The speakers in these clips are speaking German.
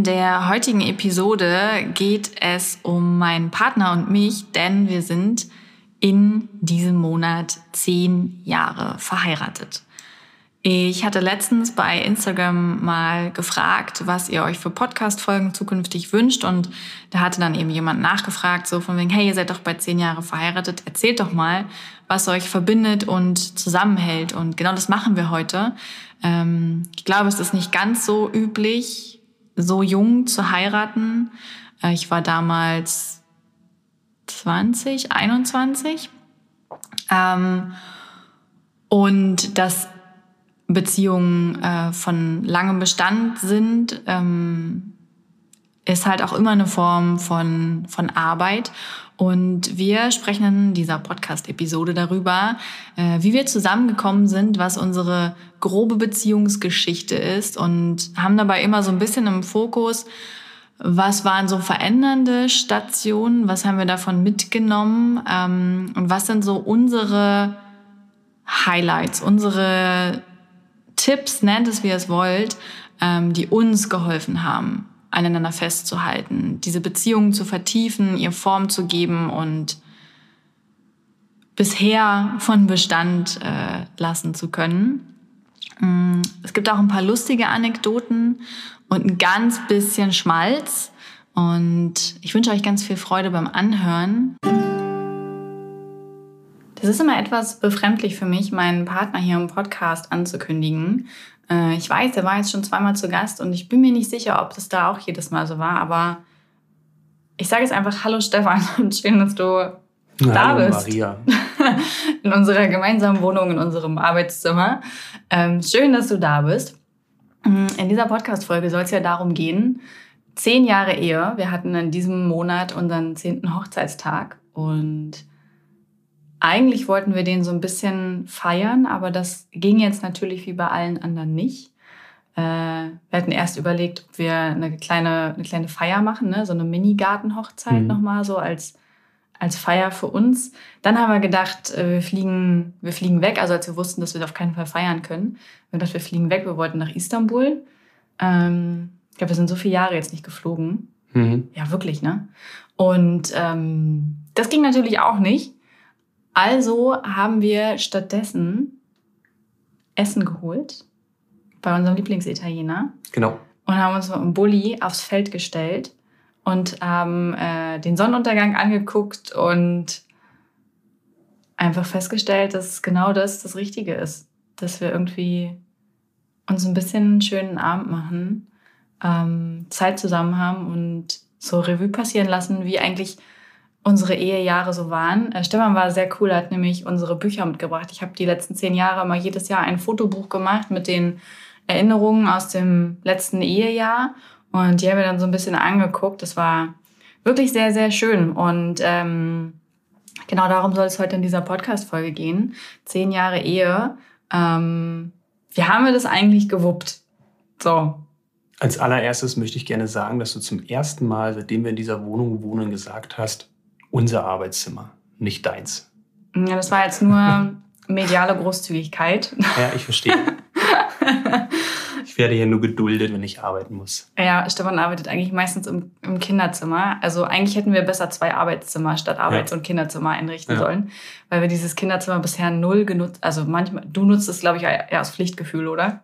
In der heutigen Episode geht es um meinen Partner und mich, denn wir sind in diesem Monat zehn Jahre verheiratet. Ich hatte letztens bei Instagram mal gefragt, was ihr euch für Podcast-Folgen zukünftig wünscht. Und da hatte dann eben jemand nachgefragt, so von wegen, hey, ihr seid doch bei zehn Jahre verheiratet, erzählt doch mal, was euch verbindet und zusammenhält. Und genau das machen wir heute. Ähm, ich glaube, es ist nicht ganz so üblich, so jung zu heiraten. Äh, ich war damals 20, 21. Ähm, und das Beziehungen äh, von langem Bestand sind, ähm, ist halt auch immer eine Form von, von Arbeit. Und wir sprechen in dieser Podcast-Episode darüber, äh, wie wir zusammengekommen sind, was unsere grobe Beziehungsgeschichte ist und haben dabei immer so ein bisschen im Fokus, was waren so verändernde Stationen, was haben wir davon mitgenommen ähm, und was sind so unsere Highlights, unsere Tipps, nennt es wie ihr es wollt, ähm, die uns geholfen haben, aneinander festzuhalten, diese Beziehungen zu vertiefen, ihr Form zu geben und bisher von Bestand äh, lassen zu können. Mm, es gibt auch ein paar lustige Anekdoten und ein ganz bisschen Schmalz. Und ich wünsche euch ganz viel Freude beim Anhören. Das ist immer etwas befremdlich für mich, meinen Partner hier im Podcast anzukündigen. Äh, ich weiß, er war jetzt schon zweimal zu Gast und ich bin mir nicht sicher, ob das da auch jedes Mal so war, aber ich sage jetzt einfach Hallo Stefan und schön, dass du Na, da hallo, bist. Maria. in unserer gemeinsamen Wohnung, in unserem Arbeitszimmer. Ähm, schön, dass du da bist. In dieser Podcast-Folge soll es ja darum gehen, zehn Jahre Ehe. Wir hatten in diesem Monat unseren zehnten Hochzeitstag und eigentlich wollten wir den so ein bisschen feiern, aber das ging jetzt natürlich wie bei allen anderen nicht. Äh, wir hatten erst überlegt, ob wir eine kleine, eine kleine Feier machen, ne? so eine Mini-Garten-Hochzeit mhm. nochmal so als, als Feier für uns. Dann haben wir gedacht, äh, wir fliegen, wir fliegen weg, also als wir wussten, dass wir auf keinen Fall feiern können. Wir dachten, wir fliegen weg, wir wollten nach Istanbul. Ähm, ich glaube, wir sind so viele Jahre jetzt nicht geflogen. Mhm. Ja, wirklich, ne? Und ähm, das ging natürlich auch nicht. Also haben wir stattdessen Essen geholt bei unserem Lieblingsitaliener. Genau. Und haben uns mit einem Bulli aufs Feld gestellt und haben äh, den Sonnenuntergang angeguckt und einfach festgestellt, dass genau das das Richtige ist. Dass wir irgendwie uns ein bisschen einen schönen Abend machen, ähm, Zeit zusammen haben und so Revue passieren lassen, wie eigentlich unsere Ehejahre so waren. Äh, Stefan war sehr cool, hat nämlich unsere Bücher mitgebracht. Ich habe die letzten zehn Jahre immer jedes Jahr ein Fotobuch gemacht mit den Erinnerungen aus dem letzten Ehejahr. Und die haben wir dann so ein bisschen angeguckt. Das war wirklich sehr, sehr schön. Und ähm, genau darum soll es heute in dieser Podcast-Folge gehen. Zehn Jahre Ehe. Ähm, wie haben wir das eigentlich gewuppt? So. Als allererstes möchte ich gerne sagen, dass du zum ersten Mal, seitdem wir in dieser Wohnung wohnen, gesagt hast, unser Arbeitszimmer, nicht deins. Ja, das war jetzt nur mediale Großzügigkeit. Ja, ich verstehe. ich werde hier nur geduldet, wenn ich arbeiten muss. Ja, Stefan arbeitet eigentlich meistens im, im Kinderzimmer. Also eigentlich hätten wir besser zwei Arbeitszimmer statt Arbeits- ja. und Kinderzimmer einrichten ja. sollen, weil wir dieses Kinderzimmer bisher null genutzt, also manchmal, du nutzt es, glaube ich, eher aus Pflichtgefühl, oder?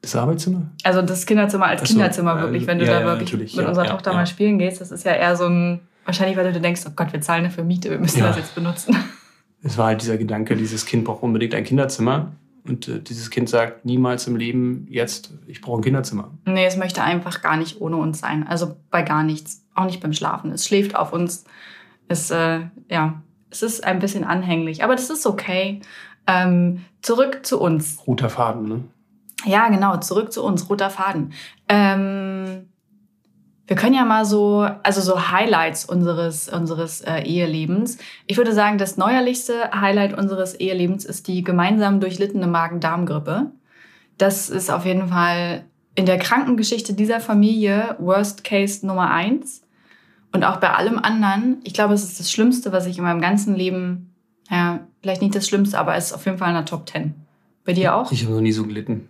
Das Arbeitszimmer? Also das Kinderzimmer als so, Kinderzimmer wirklich, wenn du ja, da wirklich mit unserer Tochter mal spielen gehst, das ist ja eher so ein Wahrscheinlich, weil du denkst, oh Gott, wir zahlen dafür Miete, wir müssen ja. das jetzt benutzen. Es war halt dieser Gedanke, dieses Kind braucht unbedingt ein Kinderzimmer. Und äh, dieses Kind sagt niemals im Leben, jetzt, ich brauche ein Kinderzimmer. Nee, es möchte einfach gar nicht ohne uns sein. Also bei gar nichts. Auch nicht beim Schlafen. Es schläft auf uns. Es, äh, ja, es ist ein bisschen anhänglich. Aber das ist okay. Ähm, zurück zu uns. Roter Faden, ne? Ja, genau. Zurück zu uns. Roter Faden. Ähm, wir können ja mal so, also so Highlights unseres, unseres äh, Ehelebens. Ich würde sagen, das neuerlichste Highlight unseres Ehelebens ist die gemeinsam durchlittene Magen-Darm-Grippe. Das ist auf jeden Fall in der Krankengeschichte dieser Familie Worst Case Nummer eins. Und auch bei allem anderen, ich glaube, es ist das Schlimmste, was ich in meinem ganzen Leben, ja, vielleicht nicht das Schlimmste, aber es ist auf jeden Fall in der Top Ten. Bei dir auch? Ich habe noch nie so gelitten.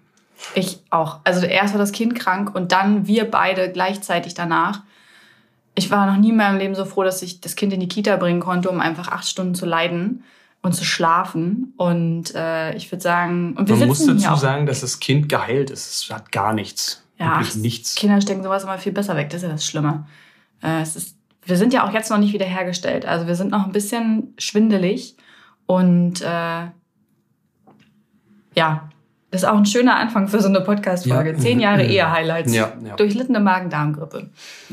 Ich auch. Also erst war das Kind krank und dann wir beide gleichzeitig danach. Ich war noch nie in meinem Leben so froh, dass ich das Kind in die Kita bringen konnte, um einfach acht Stunden zu leiden und zu schlafen. Und äh, ich würde sagen, und wir Man muss dazu sagen, dass das Kind geheilt ist. Es hat gar nichts. Ja, Wirklich nichts. Kinder stecken sowas immer viel besser weg. Das ist ja das Schlimme. Äh, es ist, wir sind ja auch jetzt noch nicht wieder hergestellt. Also wir sind noch ein bisschen schwindelig und äh, ja, das ist auch ein schöner Anfang für so eine Podcast-Folge. Ja. Zehn Jahre Ehe-Highlights. Ja, ja. Durchlittene Magen-Darm-Grippe.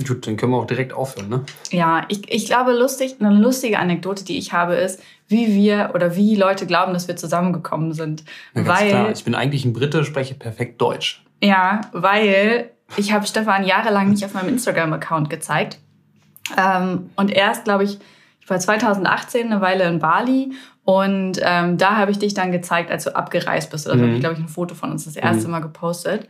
Gut, dann können wir auch direkt aufhören, ne? Ja, ich, ich glaube, lustig, eine lustige Anekdote, die ich habe, ist, wie wir oder wie Leute glauben, dass wir zusammengekommen sind. Ja, ganz weil, klar. Ich bin eigentlich ein Brite, spreche perfekt Deutsch. Ja, weil ich habe Stefan jahrelang nicht auf meinem Instagram-Account gezeigt. Ähm, und erst, glaube ich, ich war 2018 eine Weile in Bali und ähm, da habe ich dich dann gezeigt, als du abgereist bist. Also mhm. habe ich, glaube ich, ein Foto von uns das erste mhm. Mal gepostet.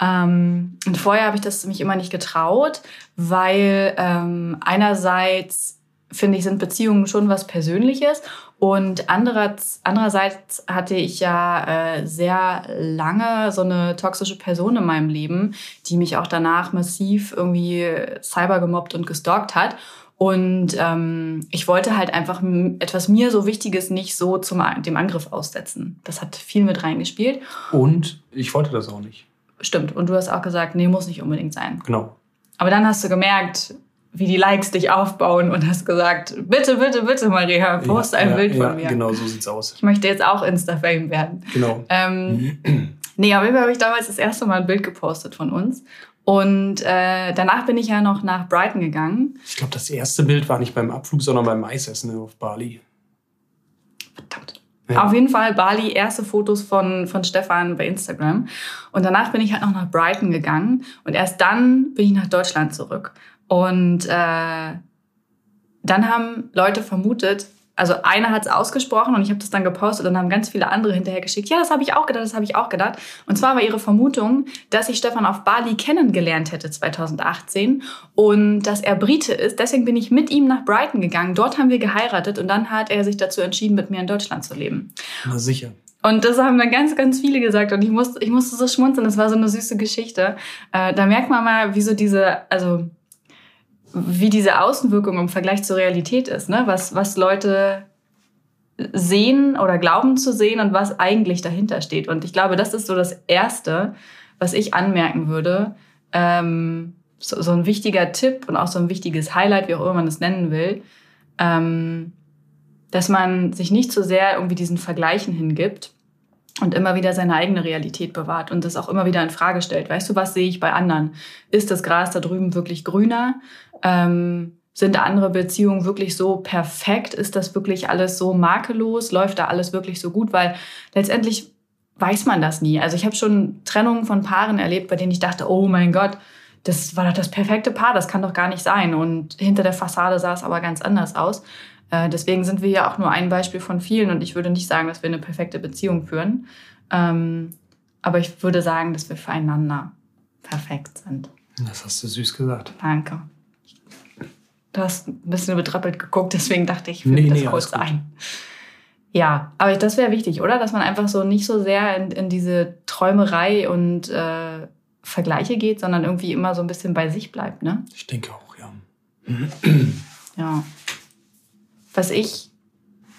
Ähm, und vorher habe ich das mich immer nicht getraut, weil ähm, einerseits finde ich, sind Beziehungen schon was Persönliches. Und andererseits, andererseits hatte ich ja äh, sehr lange so eine toxische Person in meinem Leben, die mich auch danach massiv irgendwie cyber gemobbt und gestalkt hat. Und ähm, ich wollte halt einfach etwas mir so Wichtiges nicht so zum dem Angriff aussetzen. Das hat viel mit reingespielt. Und ich wollte das auch nicht. Stimmt. Und du hast auch gesagt, nee, muss nicht unbedingt sein. Genau. Aber dann hast du gemerkt, wie die Likes dich aufbauen und hast gesagt, bitte, bitte, bitte, Maria, poste ja, ein ja, Bild ja, von mir. Genau, so sieht's aus. Ich möchte jetzt auch Insta-Fame werden. Genau. Ähm, nee, auf jeden Fall habe ich damals das erste Mal ein Bild gepostet von uns. Und äh, danach bin ich ja noch nach Brighton gegangen. Ich glaube, das erste Bild war nicht beim Abflug, sondern beim Eisessen auf Bali. Verdammt. Ja. Auf jeden Fall Bali, erste Fotos von, von Stefan bei Instagram. Und danach bin ich halt noch nach Brighton gegangen. Und erst dann bin ich nach Deutschland zurück. Und äh, dann haben Leute vermutet, also einer hat es ausgesprochen und ich habe das dann gepostet und dann haben ganz viele andere hinterher geschickt. Ja, das habe ich auch gedacht, das habe ich auch gedacht. Und zwar war ihre Vermutung, dass ich Stefan auf Bali kennengelernt hätte 2018 und dass er Brite ist. Deswegen bin ich mit ihm nach Brighton gegangen. Dort haben wir geheiratet und dann hat er sich dazu entschieden, mit mir in Deutschland zu leben. Na sicher. Und das haben dann ganz, ganz viele gesagt und ich musste, ich musste so schmunzeln. Das war so eine süße Geschichte. Äh, da merkt man mal, wie so diese, also wie diese Außenwirkung im Vergleich zur Realität ist, ne? was, was Leute sehen oder glauben zu sehen und was eigentlich dahinter steht. Und ich glaube, das ist so das Erste, was ich anmerken würde. Ähm, so, so, ein wichtiger Tipp und auch so ein wichtiges Highlight, wie auch immer man es nennen will, ähm, dass man sich nicht so sehr irgendwie diesen Vergleichen hingibt und immer wieder seine eigene Realität bewahrt und das auch immer wieder in Frage stellt. Weißt du, was sehe ich bei anderen? Ist das Gras da drüben wirklich grüner? Ähm, sind andere Beziehungen wirklich so perfekt? Ist das wirklich alles so makellos? Läuft da alles wirklich so gut? Weil letztendlich weiß man das nie. Also ich habe schon Trennungen von Paaren erlebt, bei denen ich dachte, oh mein Gott, das war doch das perfekte Paar, das kann doch gar nicht sein. Und hinter der Fassade sah es aber ganz anders aus. Äh, deswegen sind wir ja auch nur ein Beispiel von vielen und ich würde nicht sagen, dass wir eine perfekte Beziehung führen. Ähm, aber ich würde sagen, dass wir füreinander perfekt sind. Das hast du süß gesagt. Danke. Du hast ein bisschen betrappelt geguckt, deswegen dachte ich, ich nee, das nee, kurz ein. Ja, aber das wäre wichtig, oder? Dass man einfach so nicht so sehr in, in diese Träumerei und äh, Vergleiche geht, sondern irgendwie immer so ein bisschen bei sich bleibt, ne? Ich denke auch, ja. ja. Was ich,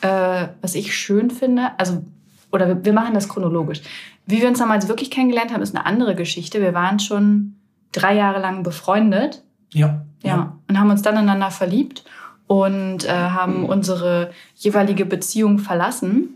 äh, was ich schön finde, also, oder wir, wir machen das chronologisch. Wie wir uns damals wirklich kennengelernt haben, ist eine andere Geschichte. Wir waren schon drei Jahre lang befreundet. Ja. Ja. ja. Und haben uns dann ineinander verliebt und äh, haben mhm. unsere jeweilige Beziehung verlassen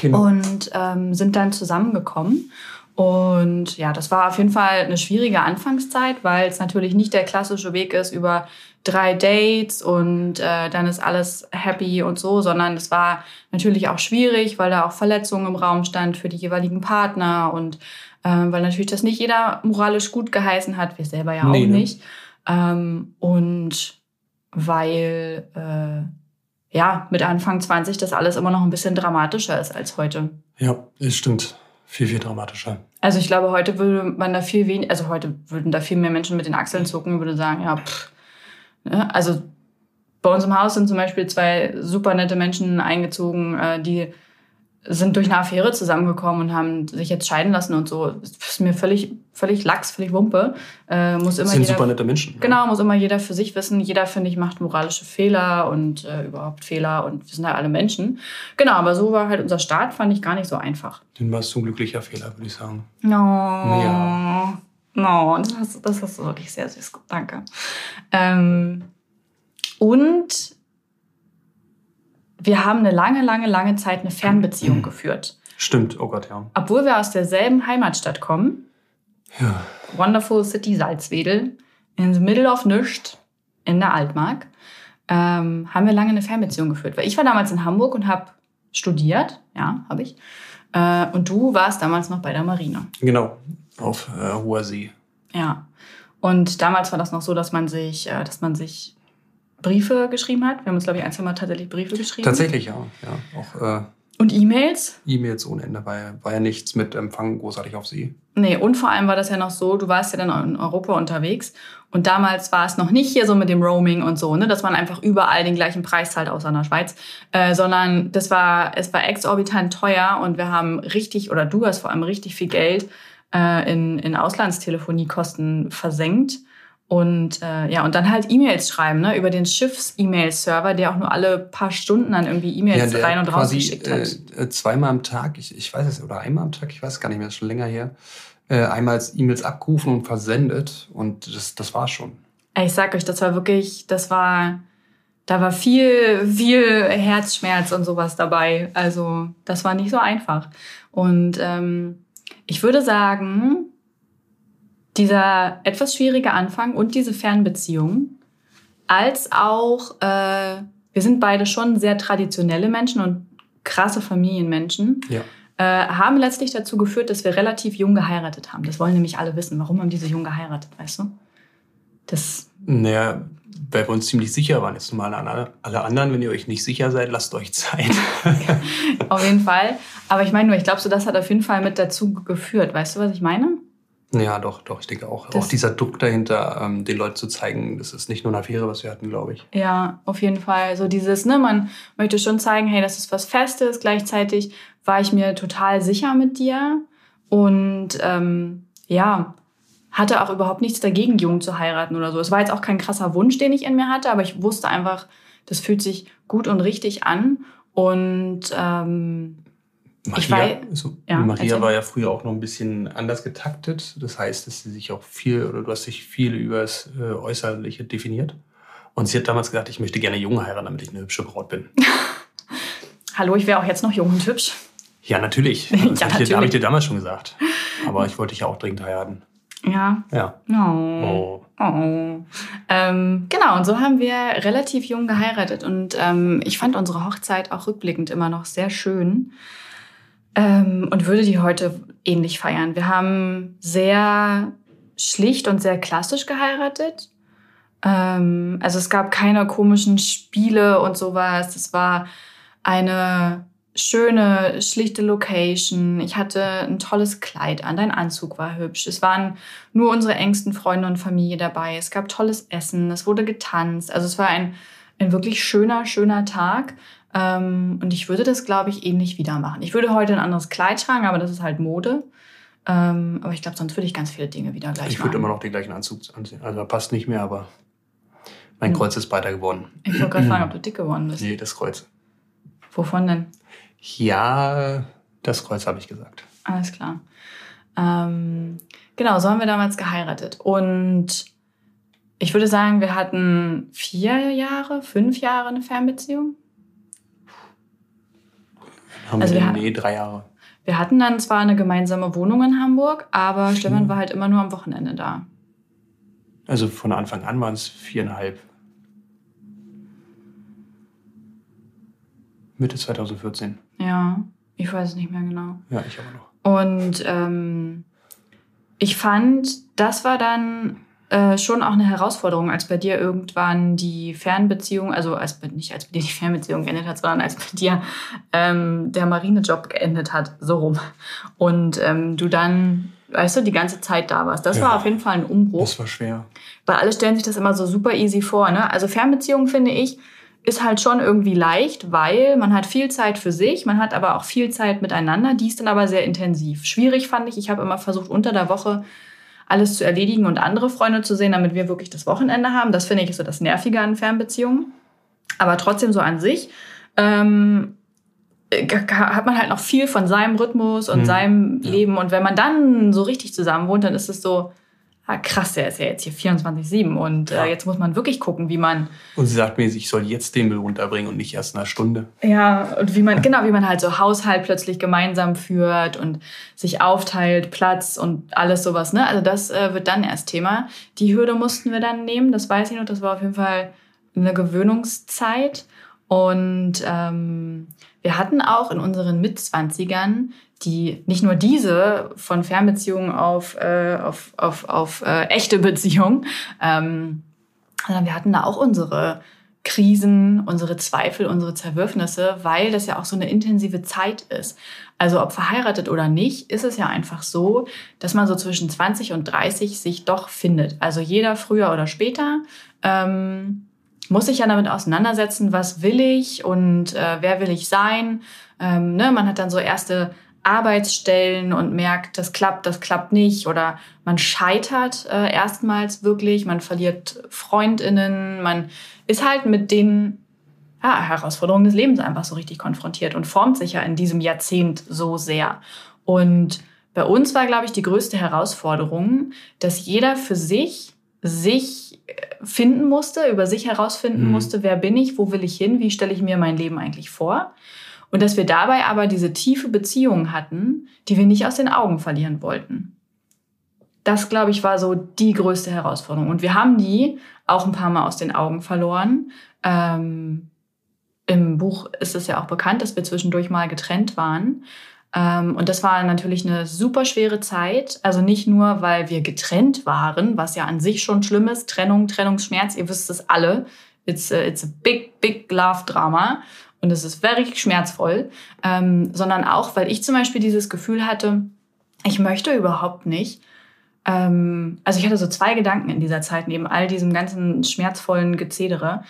genau. und ähm, sind dann zusammengekommen. Und ja, das war auf jeden Fall eine schwierige Anfangszeit, weil es natürlich nicht der klassische Weg ist über drei Dates und äh, dann ist alles happy und so, sondern es war natürlich auch schwierig, weil da auch Verletzungen im Raum stand für die jeweiligen Partner und äh, weil natürlich das nicht jeder moralisch gut geheißen hat, wir selber ja auch nee, ne? nicht. Ähm, und weil äh, ja mit Anfang 20 das alles immer noch ein bisschen dramatischer ist als heute. Ja, es stimmt. Viel, viel dramatischer. Also ich glaube, heute würde man da viel weniger, also heute würden da viel mehr Menschen mit den Achseln zucken und würde sagen, ja, pff, ne? also bei uns im Haus sind zum Beispiel zwei super nette Menschen eingezogen, äh, die sind durch eine Affäre zusammengekommen und haben sich jetzt scheiden lassen und so. Das ist mir völlig, völlig lax, völlig Wumpe. Äh, muss immer sind jeder, super nette Menschen. Genau, muss immer jeder für sich wissen. Jeder, finde ich, macht moralische Fehler und äh, überhaupt Fehler und wir sind halt alle Menschen. Genau, aber so war halt unser Start, fand ich gar nicht so einfach. Den war es ein glücklicher Fehler, würde ich sagen. No. Ja. No, das hast, das hast du wirklich sehr süß. Danke. Ähm, und wir haben eine lange, lange, lange Zeit eine Fernbeziehung geführt. Stimmt, oh Gott, ja. Obwohl wir aus derselben Heimatstadt kommen, Ja, Wonderful City Salzwedel, in the middle of Nischt, in der Altmark, ähm, haben wir lange eine Fernbeziehung geführt. Weil ich war damals in Hamburg und habe studiert, ja, habe ich. Äh, und du warst damals noch bei der Marine. genau. Auf äh, hoher See. Ja. Und damals war das noch so, dass man sich, äh, dass man sich Briefe geschrieben hat. Wir haben uns, glaube ich, ein, zwei Mal tatsächlich Briefe geschrieben. Tatsächlich, ja. ja. Auch äh, Und E-Mails. E-Mails ohne Ende. War ja, war ja nichts mit Empfang großartig auf See. Nee, und vor allem war das ja noch so, du warst ja dann in Europa unterwegs und damals war es noch nicht hier so mit dem Roaming und so, ne, dass man einfach überall den gleichen Preis zahlt, außer in der Schweiz, äh, sondern das war, es war exorbitant teuer und wir haben richtig, oder du hast vor allem richtig viel Geld äh, in, in Auslandstelefoniekosten versenkt. Und äh, ja, und dann halt E-Mails schreiben, ne, über den Schiffs-E-Mail-Server, der auch nur alle paar Stunden dann irgendwie E-Mails der rein und raus geschickt hat. Äh, äh, zweimal am Tag, ich, ich weiß es, oder einmal am Tag, ich weiß gar nicht mehr, das ist schon länger her, äh, einmal E-Mails abgerufen und versendet und das, das war schon. Ich sag euch, das war wirklich, das war, da war viel, viel Herzschmerz und sowas dabei. Also das war nicht so einfach. Und ähm, ich würde sagen, dieser etwas schwierige Anfang und diese Fernbeziehung, als auch, äh, wir sind beide schon sehr traditionelle Menschen und krasse Familienmenschen, Ja. äh, haben letztlich dazu geführt, dass wir relativ jung geheiratet haben. Das wollen nämlich alle wissen. Warum haben die so jung geheiratet, weißt du? Das Naja, weil wir uns ziemlich sicher waren. Jetzt mal an alle, alle anderen, wenn ihr euch nicht sicher seid, lasst euch Zeit. Auf jeden Fall. Aber ich meine nur, ich glaube, so das hat auf jeden Fall mit dazu geführt. Weißt du, was ich meine? Ja, doch, doch, ich denke auch. Das- auch dieser Druck dahinter, ähm, den Leuten zu zeigen, das ist nicht nur eine Affäre, was wir hatten, glaube ich. Ja, auf jeden Fall. So dieses, ne, man möchte schon zeigen, hey, das ist was Festes. Gleichzeitig war ich mir total sicher mit dir und ähm, ja, hatte auch überhaupt nichts dagegen, jung zu heiraten oder so. Es war jetzt auch kein krasser Wunsch, den ich in mir hatte, aber ich wusste einfach, das fühlt sich gut und richtig an. Und ähm, Maria, weiß- so, ja, Maria war ja früher auch noch ein bisschen anders getaktet. Das heißt, dass sie sich auch viel, oder du hast dich viel über das äh, Äußerliche definiert. Und sie hat damals gesagt, ich möchte gerne jung heiraten, damit ich eine hübsche Braut bin. hallo, ich wäre auch jetzt noch jung und hübsch. Ja, natürlich. Ja, Das habe ich, dir- hab ich dir damals schon gesagt. Aber ich wollte dich ja auch dringend heiraten. Ja. Ja. Oh. Oh. Oh. Ähm, genau, und so haben wir relativ jung geheiratet. Und ähm, ich fand unsere Hochzeit auch rückblickend immer noch sehr schön ähm, und würde die heute ähnlich feiern. Wir haben sehr schlicht und sehr klassisch geheiratet. Ähm, also es gab keine komischen Spiele und sowas. Es war eine schöne, schlichte Location. Ich hatte ein tolles Kleid an. Dein Anzug war hübsch. Es waren nur unsere engsten Freunde und Familie dabei. Es gab tolles Essen. Es wurde getanzt. Also es war ein, ein wirklich schöner, schöner Tag. Ähm, und ich würde das, glaube ich, ähnlich wieder machen. Ich würde heute ein anderes Kleid tragen, aber das ist halt Mode. Ähm, aber ich glaube, sonst würde ich ganz viele Dinge wieder gleich Ich machen. würde immer noch den gleichen Anzug anziehen. Also passt nicht mehr, aber mein Hm. Kreuz ist breiter geworden. Ich wollte gerade fragen, ob du dick geworden bist. Nee, das Kreuz. Wovon denn? Ja, das Kreuz habe ich gesagt. Alles klar. Ähm, genau, so haben wir damals geheiratet. Und ich würde sagen, wir hatten vier Jahre, fünf Jahre eine Fernbeziehung. Haben Also wir, wir nee, drei Jahre. Wir hatten dann zwar eine gemeinsame Wohnung in Hamburg, aber Stefan Hm. war halt immer nur am Wochenende da. Also von Anfang an waren es viereinhalb. Mitte 2014. Ja, ich weiß es nicht mehr genau. Ja, ich aber noch. Und ähm, ich fand, das war dann äh, schon auch eine Herausforderung, als bei dir irgendwann die Fernbeziehung, also als nicht als bei dir die Fernbeziehung geendet hat, sondern als bei dir ähm, der Marinejob geendet hat, so rum. Und ähm, du dann, weißt du, die ganze Zeit da warst. Das ja, war auf jeden Fall ein Umbruch. Das war schwer. Weil alle stellen sich das immer so super easy vor. Ne? Also Fernbeziehung finde ich ist halt schon irgendwie leicht, weil man hat viel Zeit für sich, man hat aber auch viel Zeit miteinander, die ist dann aber sehr intensiv. Schwierig fand ich, ich habe immer versucht, unter der Woche alles zu erledigen und andere Freunde zu sehen, damit wir wirklich das Wochenende haben. Das finde ich so das Nervige an Fernbeziehungen. Aber trotzdem so an sich ähm, hat man halt noch viel von seinem Rhythmus und mhm. seinem. Leben. Und wenn man dann so richtig zusammen wohnt, dann ist es so, ah, krass, der ist ja jetzt hier 24-7 und äh, ja. äh, jetzt muss man wirklich gucken, wie man. Und sie sagt mir, ich soll jetzt den Müll runterbringen und nicht erst in einer Stunde. Ja, und wie man, genau, wie man halt so Haushalt plötzlich gemeinsam führt und sich aufteilt, Platz und alles sowas, ne? Also das äh, wird dann erst Thema. Die Hürde mussten wir dann nehmen, das weiß ich noch, das war auf jeden Fall eine Gewöhnungszeit. Und ähm, wir hatten auch in unseren Mitzwanzigern die nicht nur diese von Fernbeziehungen auf, äh, auf, auf, auf äh, echte Beziehungen, ähm, sondern wir hatten da auch unsere Krisen, unsere Zweifel, unsere Zerwürfnisse, weil das ja auch so eine intensive Zeit ist. Also ob verheiratet oder nicht, ist es ja einfach so, dass man so zwischen 20 und 30 sich doch findet. Also jeder früher oder später ähm, muss sich ja damit auseinandersetzen, was will ich und äh, wer will ich sein. Ähm, ne? Man hat dann so erste Arbeitsstellen und merkt, das klappt, das klappt nicht oder man scheitert äh, erstmals wirklich, man verliert Freundinnen, man ist halt mit den ja, Herausforderungen des Lebens einfach so richtig konfrontiert und formt sich ja in diesem Jahrzehnt so sehr. Und bei uns war, glaube ich, die größte Herausforderung, dass jeder für sich sich äh, finden musste, über sich herausfinden mhm. musste, wer bin ich, wo will ich hin, wie stelle ich mir mein Leben eigentlich vor. Und dass wir dabei aber diese tiefe Beziehung hatten, die wir nicht aus den Augen verlieren wollten. Das, glaube ich, war so die größte Herausforderung. Und wir haben die auch ein paar Mal aus den Augen verloren. Ähm, Im Buch ist es ja auch bekannt, dass wir zwischendurch mal getrennt waren. Ähm, und das war natürlich eine super schwere Zeit. Also nicht nur, weil wir getrennt waren, was ja an sich schon schlimm ist. Trennung, Trennungsschmerz, ihr wisst es alle. It's a, it's a big, big love drama und es ist wirklich schmerzvoll, ähm, sondern auch, weil ich zum Beispiel dieses Gefühl hatte, ich möchte überhaupt nicht. Ähm, also ich hatte so zwei Gedanken in dieser Zeit, neben all diesem ganzen schmerzvollen Gezedere.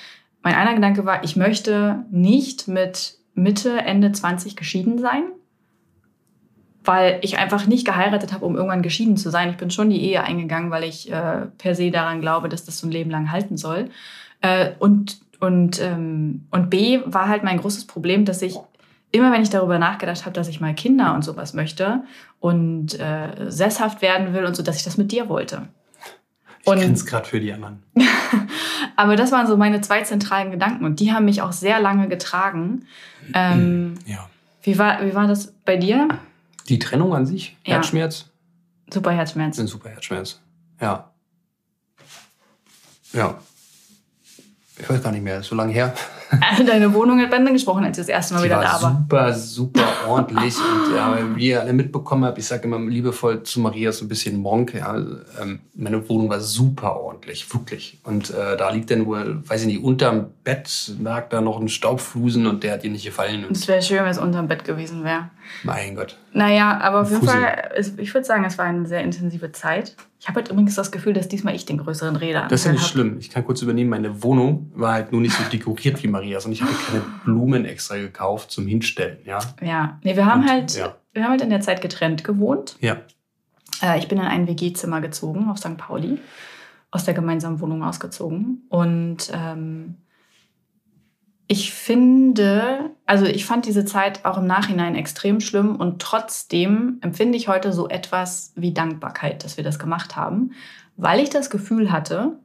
Mein einer Gedanke war, ich möchte nicht mit Mitte, Ende 20 geschieden sein, weil ich einfach nicht geheiratet habe, um irgendwann geschieden zu sein. Ich bin schon die Ehe eingegangen, weil ich äh, per se daran glaube, dass das so ein Leben lang halten soll. Äh, und und, ähm, und B war halt mein großes Problem, dass ich immer, wenn ich darüber nachgedacht habe, dass ich mal Kinder und sowas möchte und äh, sesshaft werden will und so, dass ich das mit dir wollte. Ich kenne es gerade für die anderen. Aber das waren so meine zwei zentralen Gedanken und die haben mich auch sehr lange getragen. Ähm, ja. Wie war, wie war das bei dir? Die Trennung an sich? Ja. Herzschmerz? Super Herzschmerz. Ein super Herzschmerz. Ja. Ja ich weiß gar nicht mehr, so lange her. Deine Wohnung hat Bände gesprochen, als ich das erste Mal die wieder war da war. Super, super ordentlich. und ja, wie ihr alle mitbekommen habt, ich sage immer liebevoll zu Maria so ein bisschen Monk. Ja, ähm, meine Wohnung war super ordentlich, wirklich. Und äh, da liegt dann wohl, weiß ich nicht, unterm Bett lag da noch ein Staubflusen und der hat ihr nicht gefallen. Es wäre schön, wenn es unterm Bett gewesen wäre. Mein Gott. Naja, aber auf jeden Fall, ich würde sagen, es war eine sehr intensive Zeit. Ich habe halt übrigens das Gefühl, dass diesmal ich den größeren Räder Das ist ja nicht hab. schlimm. Ich kann kurz übernehmen. Meine Wohnung war halt nur nicht so dekoriert wie Marias und ich habe keine Blumen extra gekauft zum Hinstellen. Ja. Ja. Nee, wir haben und, halt, ja. wir haben halt in der Zeit getrennt gewohnt. Ja. Äh, ich bin in ein WG-Zimmer gezogen auf St. Pauli, aus der gemeinsamen Wohnung ausgezogen und ähm, ich finde, also ich fand diese Zeit auch im Nachhinein extrem schlimm und trotzdem empfinde ich heute so etwas wie Dankbarkeit, dass wir das gemacht haben, weil ich das Gefühl hatte,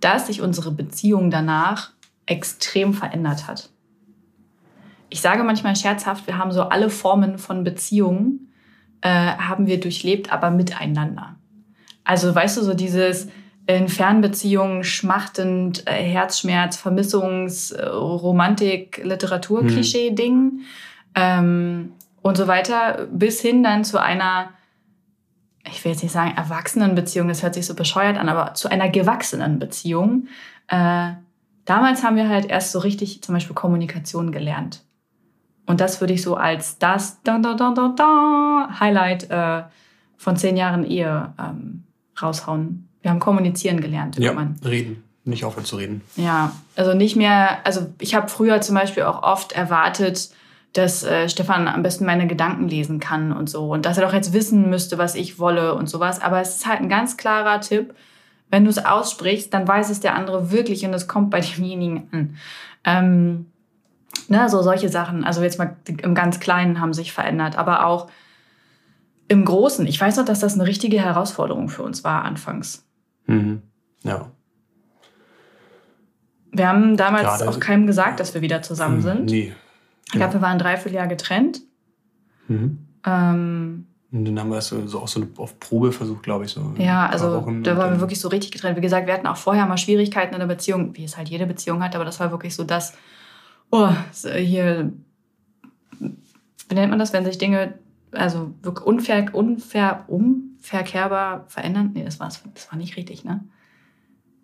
dass sich unsere Beziehung danach extrem verändert hat. Ich sage manchmal scherzhaft, wir haben so alle Formen von Beziehungen, äh, haben wir durchlebt, aber miteinander. Also weißt du, so dieses, in Fernbeziehungen schmachtend äh, Herzschmerz, Vermissungs-, äh, Romantik, Literatur, Klischee-Ding hm. ähm, und so weiter, bis hin dann zu einer ich will jetzt nicht sagen Erwachsenenbeziehung, das hört sich so bescheuert an, aber zu einer gewachsenen Beziehung. Äh, damals haben wir halt erst so richtig zum Beispiel Kommunikation gelernt. Und das würde ich so als das da, da, da, da, da, Highlight äh, von zehn Jahren Ehe ähm, raushauen. Wir haben kommunizieren gelernt. Ja, reden. Nicht aufhören zu reden. Ja, also nicht mehr, also ich habe früher zum Beispiel auch oft erwartet, dass äh, Stefan am besten meine Gedanken lesen kann und so. Und dass er doch jetzt wissen müsste, was ich wolle und sowas. Aber es ist halt ein ganz klarer Tipp. Wenn du es aussprichst, dann weiß es der andere wirklich und es kommt bei demjenigen an. Ähm, ne, so solche Sachen. Also jetzt mal im ganz Kleinen haben sich verändert, aber auch im Großen. Ich weiß noch, dass das eine richtige Herausforderung für uns war anfangs. Mhm. Ja. Wir haben damals Gerade, auch keinem gesagt, dass wir wieder zusammen mhm. sind. Nee. Ich glaube, wir waren dreiviertel Jahr getrennt. Mhm. Ähm, und dann haben wir es so, so auch so auf Probe versucht, glaube ich. So ja, also da waren wir wirklich so richtig getrennt. Wie gesagt, wir hatten auch vorher mal Schwierigkeiten in der Beziehung, wie es halt jede Beziehung hat, aber das war wirklich so das, oh, hier, wie nennt man das, wenn sich Dinge, also wirklich unfair, unfair, unverkehrbar verändern? Nee, das war, das war nicht richtig, ne?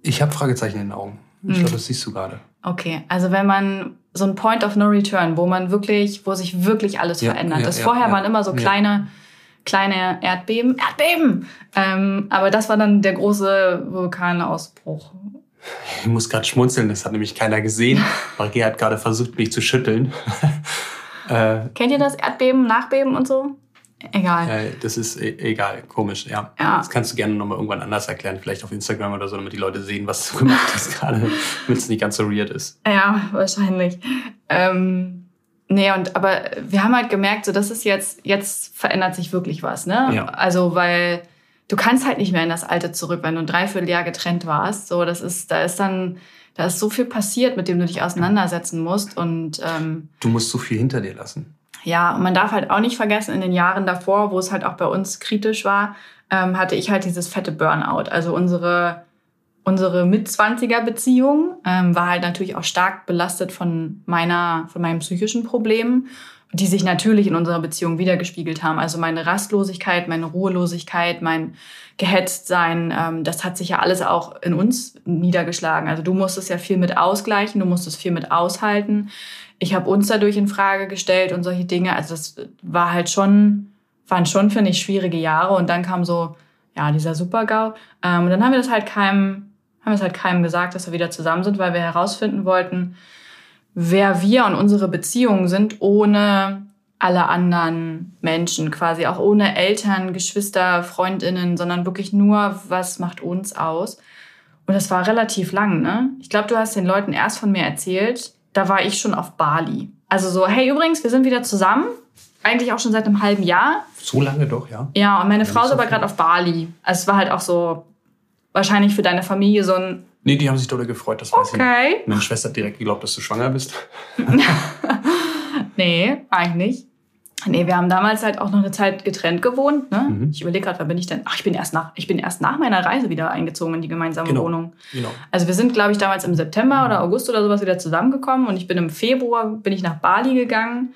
Ich habe Fragezeichen in den Augen. Ich mhm. glaube, das siehst du gerade. Okay, also wenn man so ein Point of No Return, wo man wirklich, wo sich wirklich alles ja, verändert. Ja, das ja, vorher waren immer so kleine, kleine Erdbeben, Erdbeben. Ähm, aber das war dann der große Vulkanausbruch. Ich muss gerade schmunzeln, das hat nämlich keiner gesehen. Maria hat gerade versucht, mich zu schütteln. äh, Kennt ihr das Erdbeben, Nachbeben und so? Egal. Äh, das ist e egal, komisch, ja. ja. Das kannst du gerne nochmal irgendwann anders erklären, vielleicht auf Instagram oder so, damit die Leute sehen, was du gemacht hast gerade, damit es nicht ganz so weird ist. Ja, wahrscheinlich. Ähm, nee, und aber wir haben halt gemerkt, so das ist jetzt, jetzt verändert sich wirklich was, ne? Ja. Also, weil du kannst halt nicht mehr in das Alte zurück, wenn du ein Dreivierteljahr getrennt warst. So, das ist, da ist dann, da ist so viel passiert, mit dem du dich auseinandersetzen musst und ähm, du musst so viel hinter dir lassen. Ja, und man darf halt auch nicht vergessen, in den Jahren davor, wo es halt auch bei uns kritisch war, ähm, hatte ich halt dieses fette Burnout. Also unsere, unsere Mitzwanziger-Beziehung ähm, war halt natürlich auch stark belastet von meiner, von meinen psychischen Problemen, die sich natürlich in unserer Beziehung wiedergespiegelt haben. Also meine Rastlosigkeit, meine Ruhelosigkeit, mein Gehetztsein, ähm, das hat sich ja alles auch in uns niedergeschlagen. Also du musstest ja viel mit ausgleichen, du musstest viel mit aushalten ich habe uns dadurch in Frage gestellt und solche Dinge. Also das war halt schon, waren schon, finde ich, schwierige Jahre. Und dann kam so, ja, dieser Super-GAU. Ähm, und dann haben wir das halt keinem, haben wir es halt keinem gesagt, dass wir wieder zusammen sind, weil wir herausfinden wollten, wer wir und unsere Beziehungen sind, ohne alle anderen Menschen quasi, auch ohne Eltern, Geschwister, Freundinnen, sondern wirklich nur, was macht uns aus. Und das war relativ lang, ne? Ich glaube, du hast den Leuten erst von mir erzählt, da war ich schon auf Bali. Also so, hey, übrigens, wir sind wieder zusammen. Eigentlich auch schon seit einem halben Jahr. So lange doch, ja. Ja, und meine ja, Frau ist aber gerade auf Bali. Also es war halt auch so wahrscheinlich für deine Familie so ein. Nee, die haben sich dolle gefreut, das weiß okay. ich. Meine Schwester hat direkt geglaubt, dass du schwanger bist. nee, eigentlich nicht. Nee, wir haben damals halt auch noch eine Zeit getrennt gewohnt. Ne? Mhm. Ich überlege gerade, wer bin ich denn? Ach, ich bin erst nach, ich bin erst nach meiner Reise wieder eingezogen in die gemeinsame genau. Wohnung. Genau. Also wir sind, glaube ich, damals im September oder August oder sowas wieder zusammengekommen und ich bin im Februar bin ich nach Bali gegangen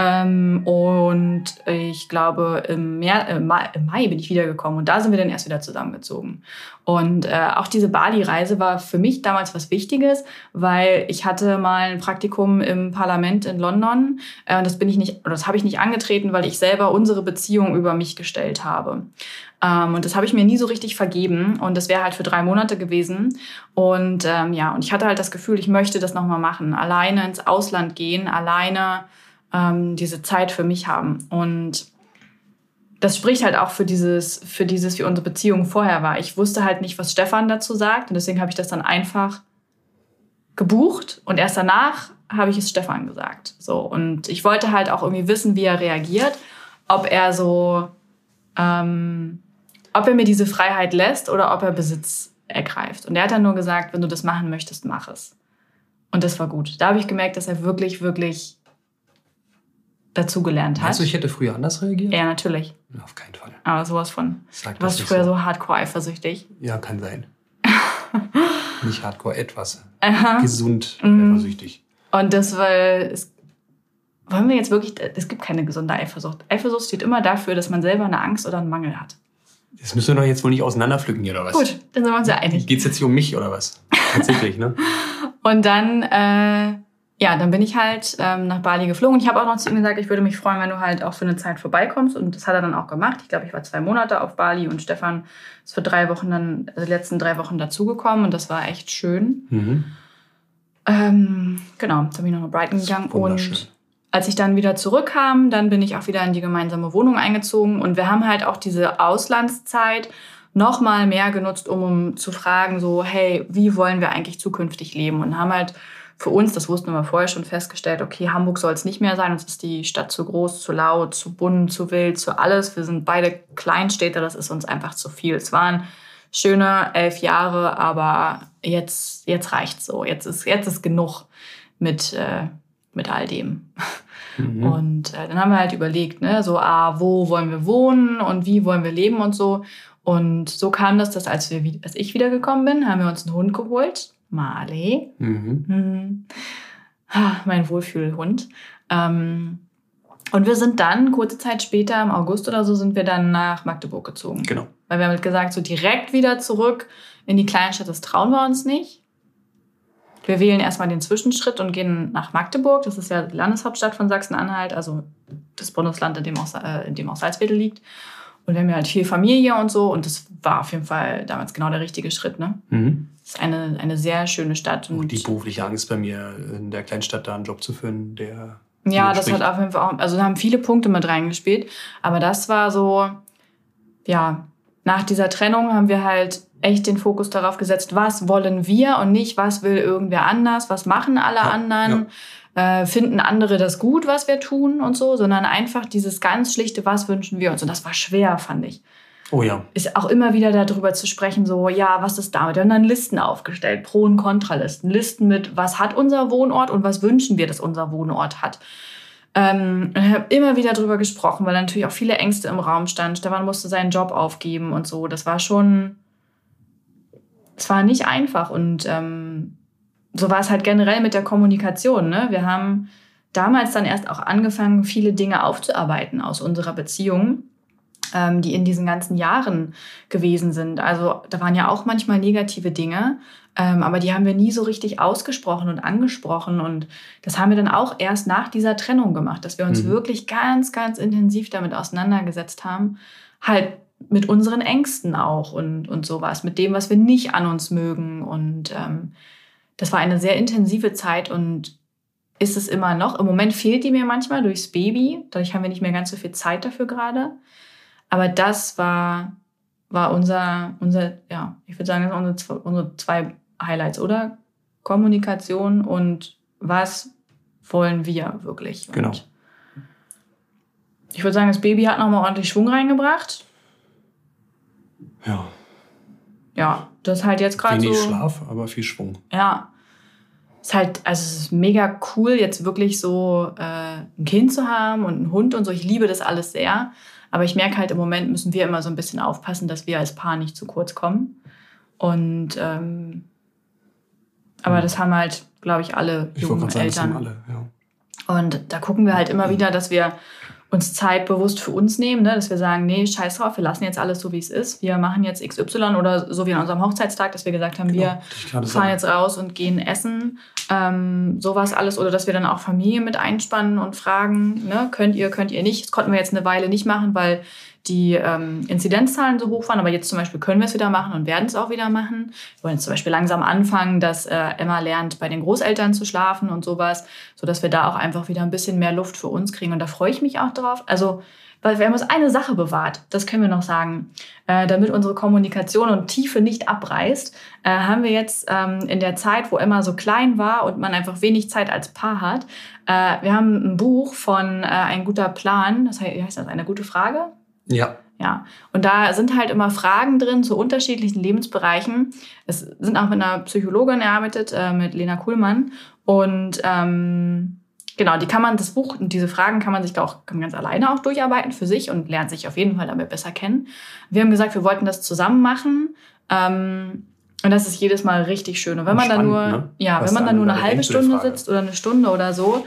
ähm, und ich glaube, im, Mer äh, Mai, im Mai bin ich wiedergekommen und da sind wir dann erst wieder zusammengezogen. Und äh, auch diese Bali-Reise war für mich damals was Wichtiges, weil ich hatte mal ein Praktikum im Parlament in London äh, und das bin ich nicht, oder das habe ich nicht angetreten, weil ich selber unsere Beziehung über mich gestellt habe. Ähm, und das habe ich mir nie so richtig vergeben. Und das wäre halt für drei Monate gewesen. Und ähm, ja, und ich hatte halt das Gefühl, ich möchte das nochmal machen. Alleine ins Ausland gehen, alleine ähm, diese Zeit für mich haben. Und das spricht halt auch für dieses, für dieses, wie unsere Beziehung vorher war. Ich wusste halt nicht, was Stefan dazu sagt. Und deswegen habe ich das dann einfach gebucht. Und erst danach habe ich es Stefan gesagt. So. Und ich wollte halt auch irgendwie wissen, wie er reagiert. Ob er so, ähm, ob er mir diese Freiheit lässt oder ob er Besitz ergreift. Und er hat dann nur gesagt, wenn du das machen möchtest, mach es. Und das war gut. Da habe ich gemerkt, dass er wirklich, wirklich dazugelernt hat. Du, ich hätte früher anders reagiert? Ja, natürlich. Auf keinen Fall. Aber sowas von. Sag du warst früher so, so hardcore eifersüchtig. Ja, kann sein. nicht hardcore, etwas. Aha. Gesund mhm. eifersüchtig. Und das war. Es, wollen wir jetzt wirklich. Es gibt keine gesunde Eifersucht. Eifersucht steht immer dafür, dass man selber eine Angst oder einen Mangel hat. Das müssen wir doch jetzt wohl nicht auseinanderpflücken hier, oder was? Gut, dann sind wir uns ja einig. Geht es jetzt hier um mich oder was? Tatsächlich, ne? Und dann, äh, ja, dann bin ich halt ähm, nach Bali geflogen. Ich habe auch noch zu ihm gesagt, ich würde mich freuen, wenn du halt auch für eine Zeit vorbeikommst. Und das hat er dann auch gemacht. Ich glaube, ich war zwei Monate auf Bali und Stefan ist für drei Wochen dann, also die letzten drei Wochen dazugekommen. Und das war echt schön. Mhm. Ähm, genau, dann bin ich noch nach Brighton gegangen. Und als ich dann wieder zurückkam, dann bin ich auch wieder in die gemeinsame Wohnung eingezogen. Und wir haben halt auch diese Auslandszeit noch mal mehr genutzt, um, um zu fragen, so, hey, wie wollen wir eigentlich zukünftig leben? Und haben halt für uns, das wussten wir vorher schon festgestellt, okay, Hamburg soll es nicht mehr sein, uns ist die Stadt zu groß, zu laut, zu bunt, zu wild, zu alles. Wir sind beide Kleinstädte, das ist uns einfach zu viel. Es waren schöne elf Jahre, aber jetzt, jetzt reicht's so. Jetzt ist, jetzt ist genug mit, äh, mit all dem. Mhm. Und äh, dann haben wir halt überlegt, ne, so, ah, wo wollen wir wohnen und wie wollen wir leben und so. Und so kam das, dass als, wir, als ich wiedergekommen bin, haben wir uns einen Hund geholt. Marley. Mhm. Mhm. Ah, mein Wohlfühlhund. Ähm, und wir sind dann, kurze Zeit später, im August oder so, sind wir dann nach Magdeburg gezogen. Genau. Weil wir haben halt gesagt, so direkt wieder zurück in die Kleinstadt, das trauen wir uns nicht. Wir wählen erstmal den Zwischenschritt und gehen nach Magdeburg. Das ist ja die Landeshauptstadt von Sachsen-Anhalt, also das Bundesland, in dem auch, äh, in dem auch Salzwedel liegt. Und wir haben ja halt viel Familie und so. Und das war auf jeden Fall damals genau der richtige Schritt. Ne? Mhm. Das ist eine, eine sehr schöne Stadt. Und die berufliche Angst bei mir, in der Kleinstadt da einen Job zu finden, der. Ja, das hat auf jeden Fall auch, also da haben viele Punkte mit reingespielt. Aber das war so, ja, nach dieser Trennung haben wir halt echt den Fokus darauf gesetzt, was wollen wir und nicht, was will irgendwer anders, was machen alle ja, anderen, ja. Äh, finden andere das gut, was wir tun und so, sondern einfach dieses ganz schlichte, was wünschen wir uns. Und das war schwer, fand ich. Oh ja. Ist auch immer wieder darüber zu sprechen, so, ja, was ist damit? Wir haben dann Listen aufgestellt, Pro- und Kontralisten. Listen mit, was hat unser Wohnort und was wünschen wir, dass unser Wohnort hat. Ähm, habe immer wieder darüber gesprochen, weil natürlich auch viele Ängste im Raum standen. Stefan musste seinen Job aufgeben und so. Das war schon, es war nicht einfach. Und ähm, so war es halt generell mit der Kommunikation. Ne? Wir haben damals dann erst auch angefangen, viele Dinge aufzuarbeiten aus unserer Beziehung ähm, die in diesen ganzen Jahren gewesen sind. Also da waren ja auch manchmal negative Dinge, ähm, aber die haben wir nie so richtig ausgesprochen und angesprochen. Und das haben wir dann auch erst nach dieser Trennung gemacht, dass wir uns mhm. wirklich ganz, ganz intensiv damit auseinandergesetzt haben. Halt mit unseren Ängsten auch und, und sowas, mit dem, was wir nicht an uns mögen. Und ähm, das war eine sehr intensive Zeit und ist es immer noch. Im Moment fehlt die mir manchmal durchs Baby. Dadurch haben wir nicht mehr ganz so viel Zeit dafür gerade. Aber das war, war unser, unser, ja, ich würde sagen, das sind unsere, unsere zwei Highlights, oder? Kommunikation und was wollen wir wirklich? Genau. Und ich würde sagen, das Baby hat nochmal ordentlich Schwung reingebracht. Ja. Ja, das ist halt jetzt gerade so. Wenig Schlaf, aber viel Schwung. Ja. Ist halt, also es ist mega cool, jetzt wirklich so äh, ein Kind zu haben und einen Hund und so. Ich liebe das alles sehr. Aber ich merke halt, im Moment müssen wir immer so ein bisschen aufpassen, dass wir als Paar nicht zu kurz kommen. Und ähm, aber das haben halt, glaube ich, alle ich jungen sagen, Eltern. alle, ja. Und da gucken wir halt immer wieder, dass wir uns Zeit bewusst für uns nehmen, ne? dass wir sagen, nee, scheiß drauf, wir lassen jetzt alles so, wie es ist. Wir machen jetzt XY oder so wie an unserem Hochzeitstag, dass wir gesagt haben, genau, wir fahren jetzt raus und gehen essen. Ähm, sowas alles. Oder dass wir dann auch Familie mit einspannen und fragen, ne? könnt ihr, könnt ihr nicht. Das konnten wir jetzt eine Weile nicht machen, weil die ähm, Inzidenzzahlen so hoch waren. Aber jetzt zum Beispiel können wir es wieder machen und werden es auch wieder machen. Wir wollen jetzt zum Beispiel langsam anfangen, dass äh, Emma lernt, bei den Großeltern zu schlafen und sowas, sodass wir da auch einfach wieder ein bisschen mehr Luft für uns kriegen. Und da freue ich mich auch drauf. Also, weil wir haben uns eine Sache bewahrt, das können wir noch sagen, äh, damit unsere Kommunikation und Tiefe nicht abreißt, äh, haben wir jetzt ähm, in der Zeit, wo Emma so klein war und man einfach wenig Zeit als Paar hat, äh, wir haben ein Buch von äh, Ein guter Plan, das heißt, heißt das, eine gute Frage? Ja. Ja, und da sind halt immer Fragen drin zu unterschiedlichen Lebensbereichen. Es sind auch mit einer Psychologin erarbeitet, äh, mit Lena Kuhlmann. Und ähm, genau, die kann man, das Buch und diese Fragen kann man sich auch kann man ganz alleine auch durcharbeiten für sich und lernt sich auf jeden Fall damit besser kennen. Wir haben gesagt, wir wollten das zusammen machen. Ähm, und das ist jedes Mal richtig schön. Und wenn man dann nur, ne? ja, Was wenn man dann nur eine halbe Stunde sitzt oder eine Stunde oder so,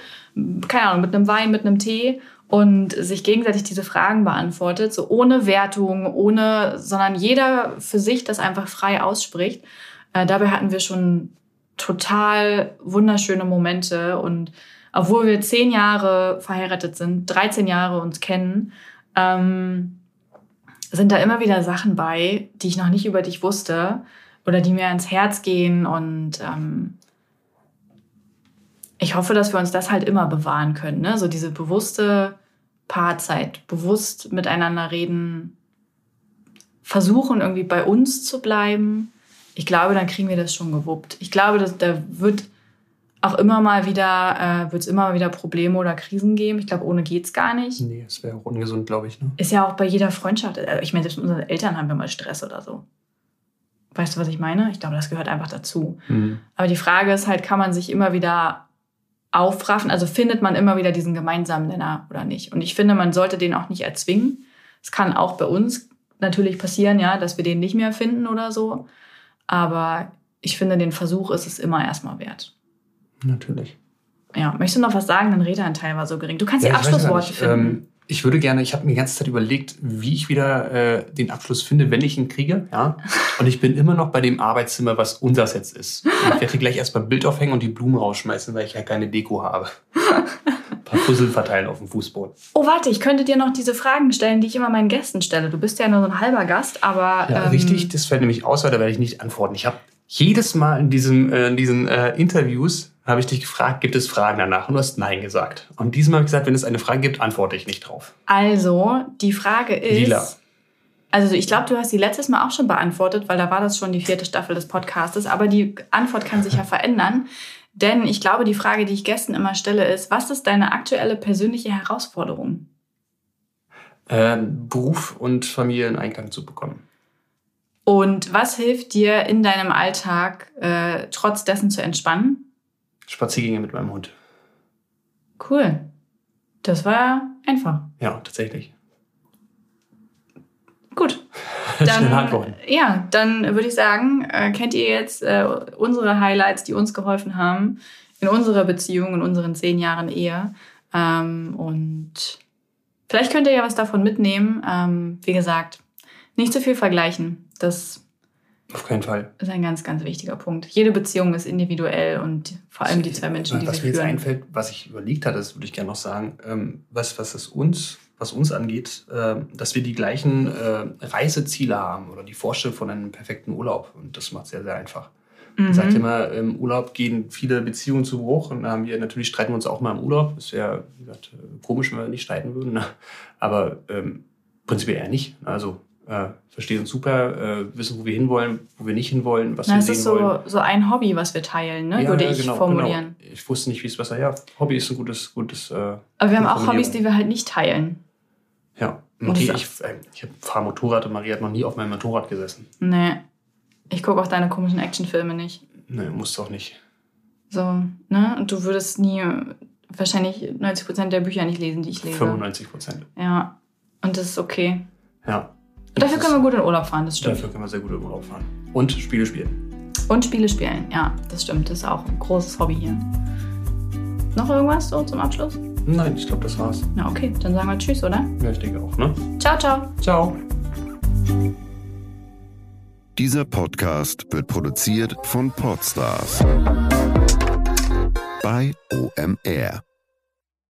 keine Ahnung, mit einem Wein, mit einem Tee und sich gegenseitig diese Fragen beantwortet, so ohne Wertung, ohne, sondern jeder für sich das einfach frei ausspricht. Äh, dabei hatten wir schon total wunderschöne Momente und obwohl wir zehn Jahre verheiratet sind, 13 Jahre uns kennen, ähm, sind da immer wieder Sachen bei, die ich noch nicht über dich wusste oder die mir ans Herz gehen und ähm, ich hoffe, dass wir uns das halt immer bewahren können, ne? so diese bewusste Paarzeit, bewusst miteinander reden, versuchen irgendwie bei uns zu bleiben. Ich glaube, dann kriegen wir das schon gewuppt. Ich glaube, dass da wird auch immer mal wieder, äh, wird es immer mal wieder Probleme oder Krisen geben. Ich glaube, ohne geht es gar nicht. Nee, es wäre auch ungesund, glaube ich. Ne? Ist ja auch bei jeder Freundschaft. Äh, ich meine, selbst unsere Eltern haben wir mal Stress oder so. Weißt du, was ich meine? Ich glaube, das gehört einfach dazu. Mhm. Aber die Frage ist halt, kann man sich immer wieder aufraffen? Also findet man immer wieder diesen gemeinsamen Nenner oder nicht? Und ich finde, man sollte den auch nicht erzwingen. Es kann auch bei uns natürlich passieren, ja, dass wir den nicht mehr finden oder so. Aber ich finde, den Versuch ist es immer erstmal wert. Natürlich. Ja, möchtest du noch was sagen? Dein Redeanteil war so gering. Du kannst ja, die Abschlussworte finden. Ähm, ich würde gerne, ich habe mir die ganze Zeit überlegt, wie ich wieder äh, den Abschluss finde, wenn ich ihn kriege. Ja? Und ich bin immer noch bei dem Arbeitszimmer, was unser jetzt ist. Und ich werde gleich erstmal ein Bild aufhängen und die Blumen rausschmeißen, weil ich ja keine Deko habe. Ein paar Puzzle verteilen auf dem Fußboden. Oh, warte, ich könnte dir noch diese Fragen stellen, die ich immer meinen Gästen stelle. Du bist ja nur so ein halber Gast, aber. Ja, ähm, richtig, das fällt nämlich aus, weil da werde ich nicht antworten. Ich habe jedes Mal in, diesem, äh, in diesen äh, Interviews habe ich dich gefragt, gibt es Fragen danach? Und du hast Nein gesagt. Und diesmal habe ich gesagt, wenn es eine Frage gibt, antworte ich nicht drauf. Also, die Frage ist. Lila. Also ich glaube, du hast die letztes Mal auch schon beantwortet, weil da war das schon die vierte Staffel des Podcastes. Aber die Antwort kann sich ja verändern. Denn ich glaube, die Frage, die ich Gästen immer stelle, ist, was ist deine aktuelle persönliche Herausforderung? Äh, Beruf und Familie in Einklang zu bekommen. Und was hilft dir in deinem Alltag, äh, trotz dessen zu entspannen? Spaziergänge mit meinem Hund. Cool. Das war einfach. Ja, tatsächlich. Gut. Dann, ja, dann würde ich sagen, äh, kennt ihr jetzt äh, unsere Highlights, die uns geholfen haben in unserer Beziehung, in unseren zehn Jahren Ehe. Ähm, und vielleicht könnt ihr ja was davon mitnehmen. Ähm, wie gesagt, nicht zu viel vergleichen. Das auf keinen Fall. ist ein ganz, ganz wichtiger Punkt. Jede Beziehung ist individuell und vor allem die zwei Menschen, die was sich mir jetzt einfällt, was ich überlegt hatte, das würde ich gerne noch sagen, ähm, was, was es uns, was uns angeht, äh, dass wir die gleichen äh, Reiseziele haben oder die Vorstellung von einem perfekten Urlaub. Und das macht es sehr, sehr einfach. Mhm. Ich sage immer, im Urlaub gehen viele Beziehungen zu Bruch und da haben wir natürlich streiten wir uns auch mal im Urlaub. Das wäre komisch, wenn wir nicht streiten würden. Ne? Aber ähm, prinzipiell eher nicht. Also äh, verstehen uns super, äh, wissen, wo wir hinwollen, wo wir nicht hinwollen, was Na, wir sehen wollen. Das ist so, so ein Hobby, was wir teilen, ne? ja, würde ich genau, formulieren. Genau. Ich wusste nicht, wie es besser. Ja, Hobby ist ein gutes, gutes. Äh, Aber wir haben auch Hobbys, die wir halt nicht teilen. Ja, Marie, ich, äh, ich fahre Motorrad und Marie hat noch nie auf meinem Motorrad gesessen. Nee. Ich gucke auch deine komischen Actionfilme nicht. Nee, musst du auch nicht. So, ne? Und du würdest nie wahrscheinlich 90% der Bücher nicht lesen, die ich lese. 95%. Ja. Und das ist okay. Ja. Dafür können wir gut in Urlaub fahren, das stimmt. Dafür können wir sehr gut in Urlaub fahren. Und Spiele spielen. Und Spiele spielen, ja, das stimmt. Das ist auch ein großes Hobby hier. Noch irgendwas so zum Abschluss? Nein, ich glaube, das war's. Na okay, dann sagen wir Tschüss, oder? Ja, ich denke auch, ne? Ciao, ciao. Ciao. Dieser Podcast wird produziert von Podstars bei OMR.